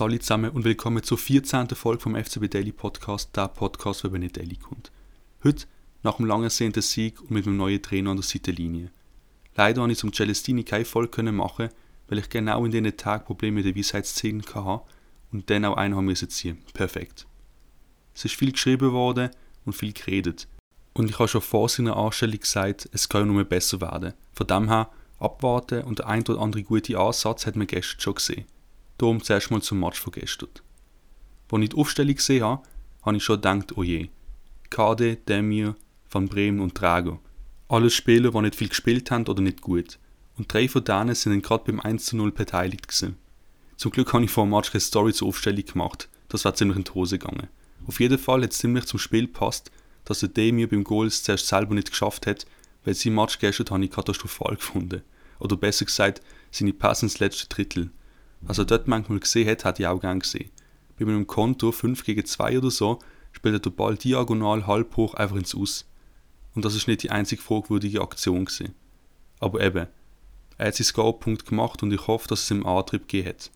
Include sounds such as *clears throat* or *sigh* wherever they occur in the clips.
Alle zusammen und willkommen zur 14. Folge vom FCB Daily Podcast, der Podcast, der nicht Daily kommt. Heute, nach einem langen sehnten Sieg und mit einem neuen Trainer an der Seitenlinie. Leider konnte ich zum Celestini keine Folge machen, weil ich genau in diesen Tagen Probleme mit der Weisheitszähnen hatte und dann auch einen haben müssen ziehen. Perfekt. Es ist viel geschrieben worden und viel geredet. Und ich habe schon vor seiner Anstellung gesagt, es kann nur besser werden. Von dem her, abwarten und der ein oder andere gute Ansatz hat man gestern schon gesehen. Darum zuerst mal zum Match von gestern. Als ich die Aufstellung gesehen habe, habe ich schon gedacht, oh je. Kade, Demir, Van Bremen und Drago. Alles Spieler, die nicht viel gespielt haben oder nicht gut. Und drei von denen sind gerade beim 1 zu 0 beteiligt gewesen. Zum Glück habe ich vor dem Match keine Story zur Aufstellung gemacht. Das war ziemlich in die Hose gegangen. Auf jeden Fall hat es ziemlich zum Spiel gepasst, dass der Demir beim Goal zuerst selber nicht geschafft hat, weil sein Match gestern habe ich katastrophal gefunden. Oder besser gesagt, seine Pässe ins letzte Drittel. Also dort manchmal gesehen hat, hat ich auch gern gesehen. Bei meinem Konto 5 gegen 2 oder so spielt er den Ball diagonal halb hoch einfach ins Aus. Und das ist nicht die einzige fragwürdige Aktion gewesen. Aber eben, er hat seinen Score-Punkt gemacht und ich hoffe, dass es ihm Antrieb gegeben hat.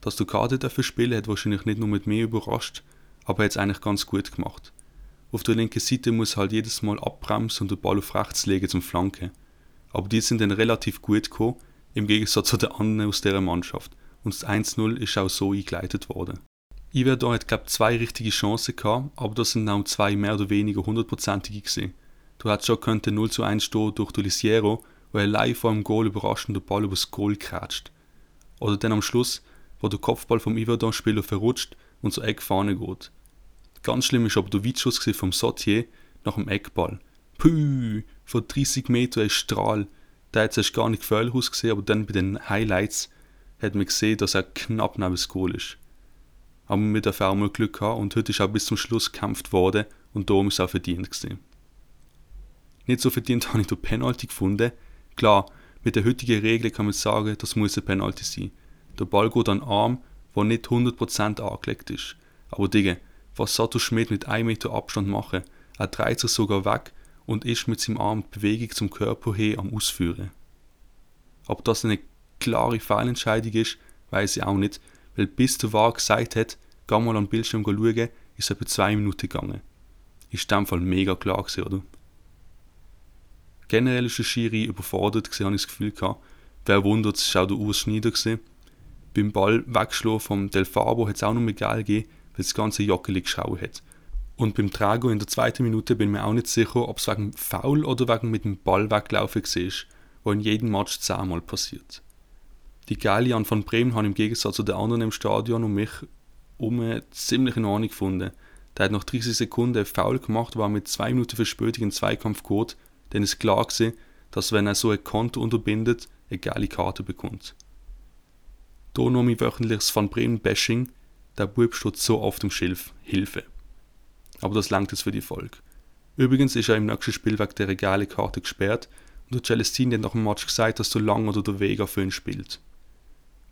Dass der Kader dafür spielen hat wahrscheinlich nicht nur mit mir überrascht, aber er hat es eigentlich ganz gut gemacht. Auf der linken Seite muss halt jedes Mal abbremsen und den Ball auf rechts legen zum Flanken. Aber die sind dann relativ gut gekommen, im Gegensatz zu den anderen aus dieser Mannschaft. Und das 1-0 ist auch so eingeleitet worden. Iverdon hat, glaube zwei richtige Chancen gehabt, aber das sind auch zwei mehr oder weniger hundertprozentige gesehen. Du hättest schon könnte 0 zu 1 stehen durch Dolisiero, wo er live vor dem Goal überraschend den Ball übers Goal kratzt. Oder dann am Schluss, wo der Kopfball vom Iverdon-Spieler verrutscht und zur Eckfahne geht. Ganz schlimm ist aber der Weitschuss vom Sotier nach dem Eckball. Puh, von 30 Metern ein Strahl. Der hat zuerst gar nicht gefährlich ausgesehen, aber dann bei den Highlights hat man gesehen, dass er knapp neben das Goal ist. Aber mit der auch mal Glück gehabt und heute ist auch bis zum Schluss gekämpft worden und darum ist es auch verdient gewesen. Nicht so verdient *laughs* habe ich den Penalty gefunden. Klar, mit der heutigen Regel kann man sagen, das muss ein Penalty sein. Der Ball geht an den Arm, der nicht 100% angelegt ist. Aber Digga, was Sato Schmidt mit 1 Meter Abstand mache, er dreht sich sogar weg und ist mit seinem Arm die Bewegung zum Körper her am Ausführen. Ob das eine klare Fehlentscheidung ist, weiß ich auch nicht, weil bis der Wahr gesagt hat, geh mal am Bildschirm schauen, ist etwa zwei Minuten gegangen. Ist in dem Fall mega klar gewesen, oder? Generell ist der Schiri überfordert gewesen, habe ich das Gefühl gehabt. Wer wundert, es war auch der Urs Schneider. Beim Ball weggeschlagen vom Del Fabo hat es auch noch mehr geil gegeben, weil das ganze Jockeli geschaut hat. Und beim Trago in der zweiten Minute bin ich mir auch nicht sicher, ob es wegen Foul oder wegen mit dem Ball weglaufen war, wo in jedem Match zehnmal passiert. Die Geile an von Bremen haben im Gegensatz zu den anderen im Stadion um mich um ziemlich in Ordnung gefunden. Der hat nach 30 Sekunden Foul gemacht, war mit zwei Minuten Verspätung in Zweikampf geht, dann ist klar gewesen, dass wenn er so ein Konto unterbindet, eine geile Karte bekommt. Da noch mein wöchentliches Van Bremen-Bashing, der Bub steht so auf dem Schilf, Hilfe. Aber das langt jetzt für die Folge. Übrigens ist er im nächsten Spiel wegen der regale Karte gesperrt und der Celestine hat nach dem Match gesagt, dass so lange oder der Vega für ihn spielt.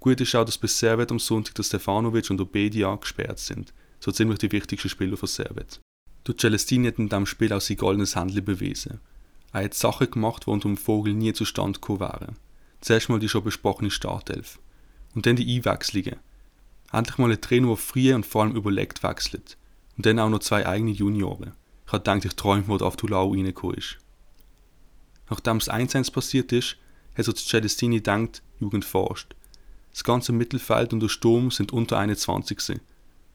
Gut ist auch, dass bei Servet am Sonntag der Stefanovic und der Bedia gesperrt sind, so ziemlich die wichtigsten Spieler von Servet. Der Celestine hat in diesem Spiel auch sein goldenes Händchen bewiesen. Er hat Sachen gemacht, die unter dem Vogel nie zustande gekommen wären. Zuerst mal die schon besprochene Startelf. Und dann die Einwechslungen. Endlich mal ein Trainer, der früh und vor allem überlegt wechselt. Und dann auch noch zwei eigene Junioren. Ich hatte gedacht, ich träume, wo der Aftulau reingekommen ist. Nachdem das 1-1 passiert ist, hat so Celestini gedacht, Jugend forscht. Das ganze Mittelfeld und der Sturm sind unter 21 gewesen.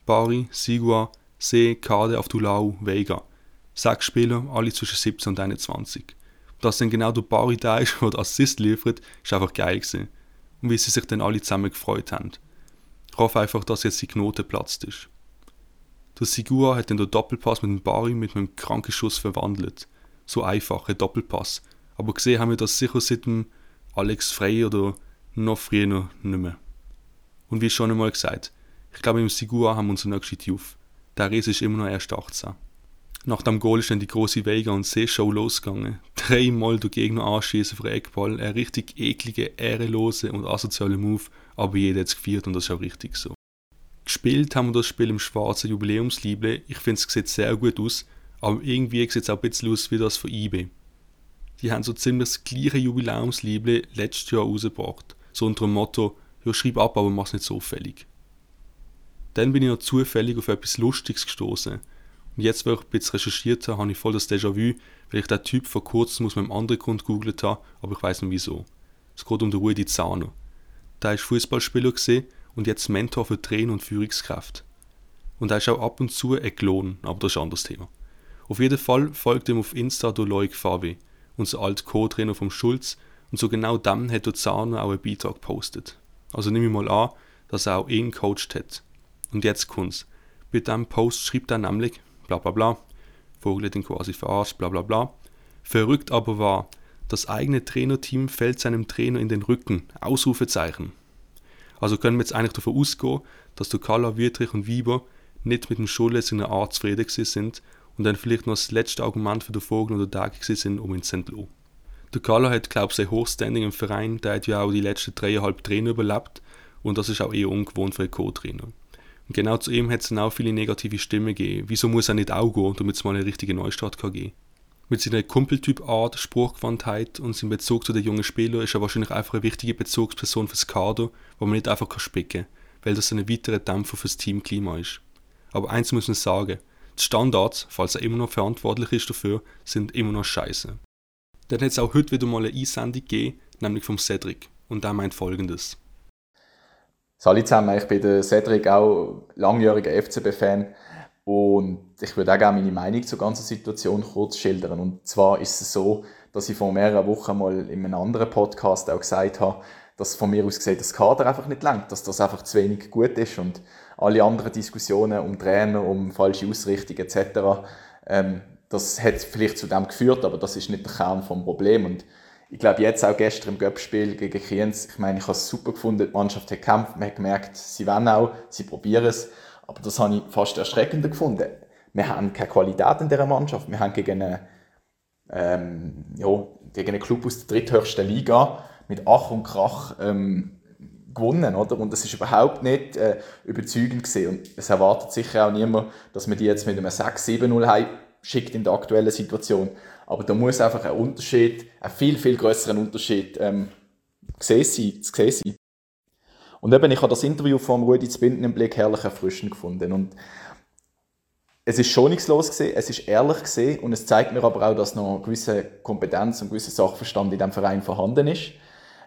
Bari, Sigua, See, Kade, Aftulau, Vega. Sechs Spieler, alle zwischen 17 und 21. Dass dann genau der Bari da ist, *laughs* der Assist liefert, ist einfach geil gewesen. Und wie sie sich dann alle zusammen gefreut haben. Ich hoffe einfach, dass jetzt die Knote platzt ist. Der Sigua hat dann den Doppelpass mit dem Bari mit einem kranken Schuss verwandelt. So einfach, ein Doppelpass. Aber gesehen haben wir das sicher seit dem Alex Frey oder noch früher noch nicht mehr. Und wie schon einmal gesagt, ich glaube im Sigua haben wir unseren nächsten Tuf. Der Riese ist immer noch erst 18. Nach dem Goal ist dann die große Vega und Seeshow losgegangen. *laughs* Dreimal der Gegner anschießen für Eckball. Ein richtig eklige, ehrenlose und asoziale Move, aber jeder hat es gefeiert und das ist auch richtig so. Gespielt haben wir das Spiel im schwarzen Jubiläumsliebling. Ich finde, es sieht sehr gut aus, aber irgendwie sieht es auch ein bisschen aus wie das von eBay. Die haben so ziemlich das gleiche Jubiläumsliebling letztes Jahr rausgebracht. So unter dem Motto, ja, schreib ab, aber mach's nicht so auffällig. Dann bin ich noch zufällig auf etwas Lustiges gestoßen. Und jetzt, wo ich ein bisschen recherchiert habe, habe ich voll das Déjà-vu, weil ich den Typ vor kurzem aus meinem anderen Grund gegoogelt habe, aber ich weiß nicht wieso. Es geht um den Rudi Zahner. Der war Fußballspieler und jetzt Mentor für Trainer und Führungskraft. Und er ist auch ab und zu ein Klon, aber das ist ein anderes Thema. Auf jeden Fall folgt ihm auf Insta der Loic Favi, unser alter Co-Trainer vom Schulz, und so genau dann hat der Zahner auch einen Beitrag gepostet. Also nehme ich mal an, dass er auch ihn gecoacht hat. Und jetzt kommt's. Bei diesem Post schreibt er nämlich, bla bla bla, Vogel hat ihn quasi verarscht, bla bla bla. Verrückt aber war, das eigene Trainerteam fällt seinem Trainer in den Rücken. Ausrufezeichen. Also können wir jetzt eigentlich davon ausgehen, dass der Kalla, Wietrich und Wieber nicht mit dem Schulz in einer Art zufrieden sind und dann vielleicht noch das letzte Argument für den Vogel oder Tag sind, um ihn zu entlassen. Der Kalla hat, glaube ich, sehr Hochstanding im Verein, der hat ja auch die letzten dreieinhalb Trainer überlebt und das ist auch eher ungewohnt für einen Co-Trainer. Und genau zu ihm hat es dann auch viele negative Stimmen gegeben. Wieso muss er nicht auch gehen, damit es mal eine richtige Neustart kann geben Mit seiner Kumpeltyp-Art, Spruchgewandtheit und seinem Bezug zu den jungen Spielern ist er wahrscheinlich einfach eine wichtige Bezugsperson fürs Kader, wo man nicht einfach spicken kann, weil das ein weiterer Dämpfer fürs Teamklima ist. Aber eins muss man sagen, die Standards, falls er immer noch verantwortlich ist dafür, sind immer noch scheiße. Dann hat es auch heute wieder mal eine Einsendung gegeben, nämlich vom Cedric. Und der meint folgendes. Salut zusammen, ich bin der Cedric, auch langjähriger FCB-Fan. Und ich würde auch gerne meine Meinung zur ganzen Situation kurz schildern. Und zwar ist es so, dass ich vor mehreren Wochen mal in einem anderen Podcast auch gesagt habe, dass von mir aus gesehen das Kader einfach nicht langt, dass das einfach zu wenig gut ist und alle anderen Diskussionen um Trainer, um falsche Ausrichtung etc., ähm, das hat vielleicht zu dem geführt, aber das ist nicht der Kern vom Problem und ich glaube jetzt auch gestern im Göppspiel gegen Kriens, ich meine, ich habe es super gefunden, die Mannschaft hat gekämpft, man hat gemerkt, sie wollen auch, sie probieren es, aber das habe ich fast erschreckender gefunden. Wir haben keine Qualität in dieser Mannschaft, wir haben gegen einen, ähm, ja, gegen einen Club aus der dritthöchsten Liga mit Ach und Krach ähm, gewonnen, oder? Und das ist überhaupt nicht äh, überzeugend gewesen. Und es erwartet sicher auch niemand, dass man die jetzt mit einem 6-7-0 schickt in der aktuellen Situation. Aber da muss einfach ein Unterschied, ein viel, viel größeren Unterschied ähm, gesehen sein, zu sehen sein. Und eben, ich habe das Interview von Rudi Zbinden im Blick herrlich erfrischend gefunden. Und es ist schonungslos gesehen, es ist ehrlich gesehen und es zeigt mir aber auch, dass noch gewisse Kompetenz und gewisse Sachverstand in diesem Verein vorhanden ist.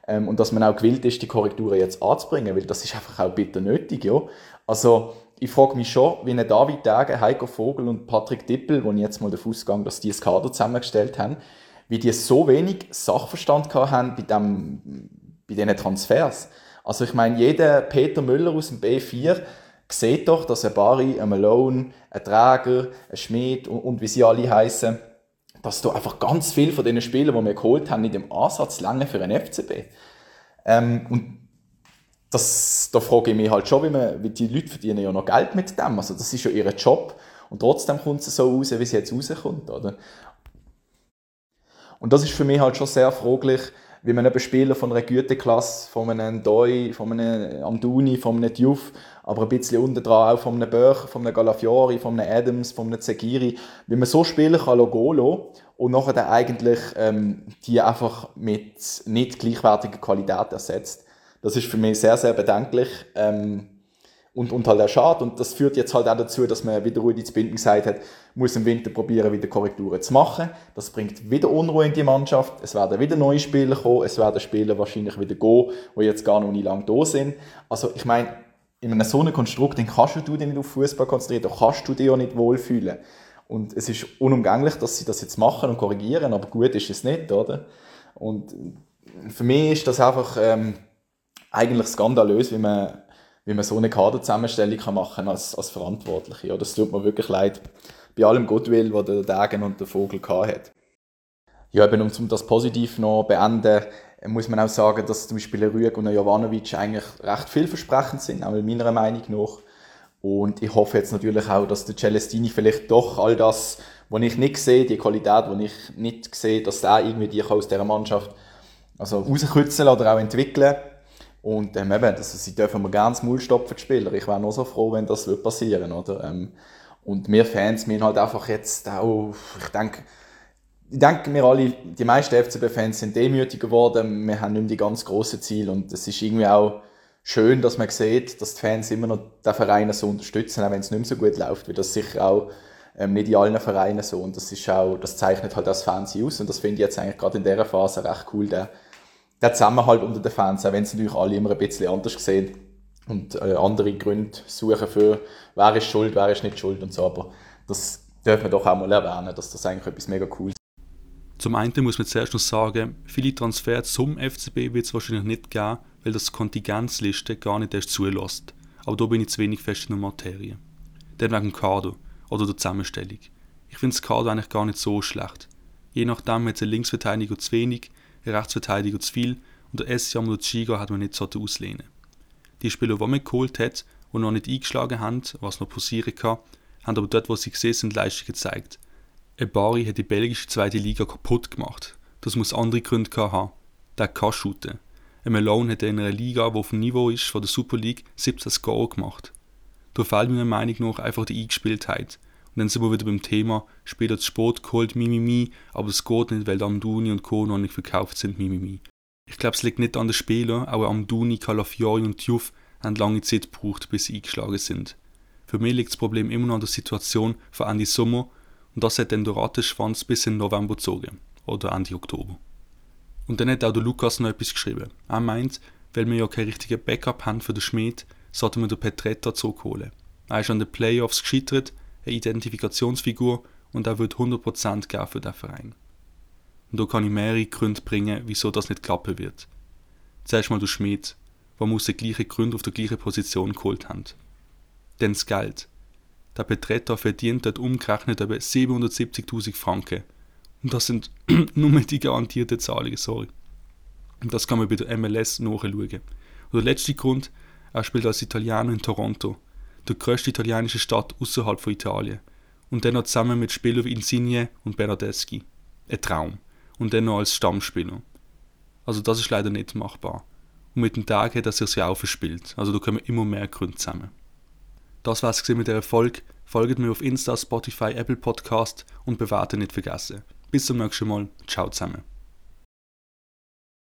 Ähm, und dass man auch gewillt ist, die Korrekturen jetzt anzubringen, weil das ist einfach auch bitter nötig, ja. Also, ich frage mich schon, wie eine David Dage, Heiko Vogel und Patrick Dippel, wo ich jetzt mal davon ausgehe, dass die das Kader zusammengestellt haben, wie die so wenig Sachverstand haben bei, dem, bei diesen Transfers. Also ich meine, jeder Peter Müller aus dem B4 sieht doch, dass ein Barry, ein Malone, ein Träger, ein Schmidt und, und wie sie alle heißen, dass da einfach ganz viel von den Spielern, die wir geholt haben, in dem Ansatz lange für einen FCB. Ähm, und das, da frage ich mich halt schon, wie, man, wie die Leute verdienen ja noch Geld mit dem. Also das ist ja ihr Job. Und trotzdem kommt es so raus, wie es jetzt rauskommt. Oder? Und das ist für mich halt schon sehr fraglich, wie man eben Spieler von einer Güteklasse, von einem Doi, von einem Amduni, von einem Diouf, aber ein bisschen unten dran auch von einem Böch, von einem Galafiori, von einem Adams, von einem Zegiri, wie man so Spieler kann lassen und nachher dann eigentlich ähm, die einfach mit nicht gleichwertiger Qualität ersetzt. Das ist für mich sehr, sehr bedenklich. Ähm, und, und halt auch schade. Und das führt jetzt halt auch dazu, dass man, wie der Rudi Binden gesagt hat, muss im Winter probieren, wieder Korrekturen zu machen. Das bringt wieder Unruhe in die Mannschaft. Es werden wieder neue Spieler kommen. Es werden Spieler wahrscheinlich wieder gehen, die jetzt gar noch nicht lange da sind. Also ich meine, in einem so einem Konstrukt dann kannst du dich nicht auf Fußball konzentrieren, da kannst du dich auch nicht wohlfühlen. Und es ist unumgänglich, dass sie das jetzt machen und korrigieren, aber gut ist es nicht, oder? Und für mich ist das einfach ähm, eigentlich skandalös, wie man wie man so eine Kaderzusammenstellung kann machen als, als Verantwortliche. Ja, das tut mir wirklich leid, bei allem Goodwill, was der Degen und der Vogel hat. Ja, eben, um das positiv noch beenden, muss man auch sagen, dass zum Beispiel Rüeg und Jovanovic eigentlich recht vielversprechend sind, auch meiner Meinung nach. Und ich hoffe jetzt natürlich auch, dass der Celestini vielleicht doch all das, was ich nicht sehe, die Qualität, die ich nicht sehe, dass er irgendwie die aus dieser Mannschaft also rauskitzeln oder auch entwickeln und ähm, eben, das, sie dürfen mir das Maul stopfen, die Spieler. Ich wäre nur so froh, wenn das passieren würde. Ähm, und wir Fans, wir halt einfach jetzt auch, ich denke, ich denke, wir alle, die meisten FCB-Fans sind demütig geworden. Wir haben nicht mehr die ganz grossen Ziele und es ist irgendwie auch schön, dass man sieht, dass die Fans immer noch den Verein so unterstützen, auch wenn es nicht mehr so gut läuft, weil das sicher auch ähm, nicht in allen Vereinen so und das ist auch, das zeichnet halt das Fans aus und das finde ich jetzt eigentlich gerade in dieser Phase recht cool, der, der Zusammenhalt unter den Fans, auch wenn es natürlich alle immer ein bisschen anders sehen und äh, andere Gründe suchen für, wer ist schuld, wer ist nicht schuld und so, aber das dürfen wir doch auch mal erwähnen, dass das eigentlich etwas mega cool ist. Zum einen muss man zuerst noch sagen, viele Transfers zum FCB wird es wahrscheinlich nicht geben, weil das Kontingenzliste gar nicht erst zulässt. Aber da bin ich zu wenig fest in der Materie. Dann wegen dem Kader oder der Zusammenstellung. Ich finde das Kader eigentlich gar nicht so schlecht. Je nachdem hat es einen Linksverteidiger zu wenig, einen Rechtsverteidiger zu viel und der Essiam oder Chiga hat man nicht so auslehnen. Die Spieler, die man geholt hat und noch nicht eingeschlagen haben, was noch passieren kann, haben aber dort, wo sie gesehen sind, Leistung gezeigt. Ein Bari hat die belgische zweite Liga kaputt gemacht. Das muss andere Gründe haben. Der kann shooten. Ein Malone hat in einer Liga, die auf dem Niveau ist von der Super League, 17 Score gemacht. Da fehlt meiner Meinung nach einfach die Eingespieltheit. Und dann sind wir wieder beim Thema, später zu Sport geholt, Mimimi, aber es geht nicht, weil Amduni und Co. noch nicht verkauft sind, Mimimi. Ich glaube, es liegt nicht an den Spielern, auch Amduni, Calafiori und Tjuf haben lange Zeit gebraucht, bis sie eingeschlagen sind. Für mich liegt das Problem immer noch an der Situation von Ende Sommer und das hat dann der Rattenschwanz bis in November gezogen. Oder Ende Oktober. Und dann hat auch der Lukas noch etwas geschrieben. Er meint, weil wir ja kein richtigen Backup haben für den Schmied, sollten wir den Petretta zurückholen. Er ist an den Playoffs gescheitert, eine Identifikationsfigur und er wird 100% geben für den Verein. Und da kann ich mehrere Gründe bringen, wieso das nicht klappen wird. Zuerst mal der Schmied, der muss die gleichen Gründe auf der gleichen Position geholt haben. Dann das Geld. Der Petretta verdient dort umgerechnet etwa 770.000 Franken. Und das sind *clears throat* nur die garantierten Zahlungen, sorry. Und das kann man bei der MLS nachschauen. Und der letzte Grund, er spielt als Italiener in Toronto, der größte italienische Stadt außerhalb von Italien. Und dann noch zusammen mit Spielern wie Insigne und Bernardeschi. Ein Traum. Und dann noch als Stammspieler. Also das ist leider nicht machbar. Und mit dem Tag hat er sich auch verspielt. Also da kommen immer mehr Gründe zusammen. Das war's mit der Erfolg. Folgt mir auf Insta, Spotify, Apple Podcast und bewerten nicht vergessen. Bis zum nächsten Mal. Ciao zusammen.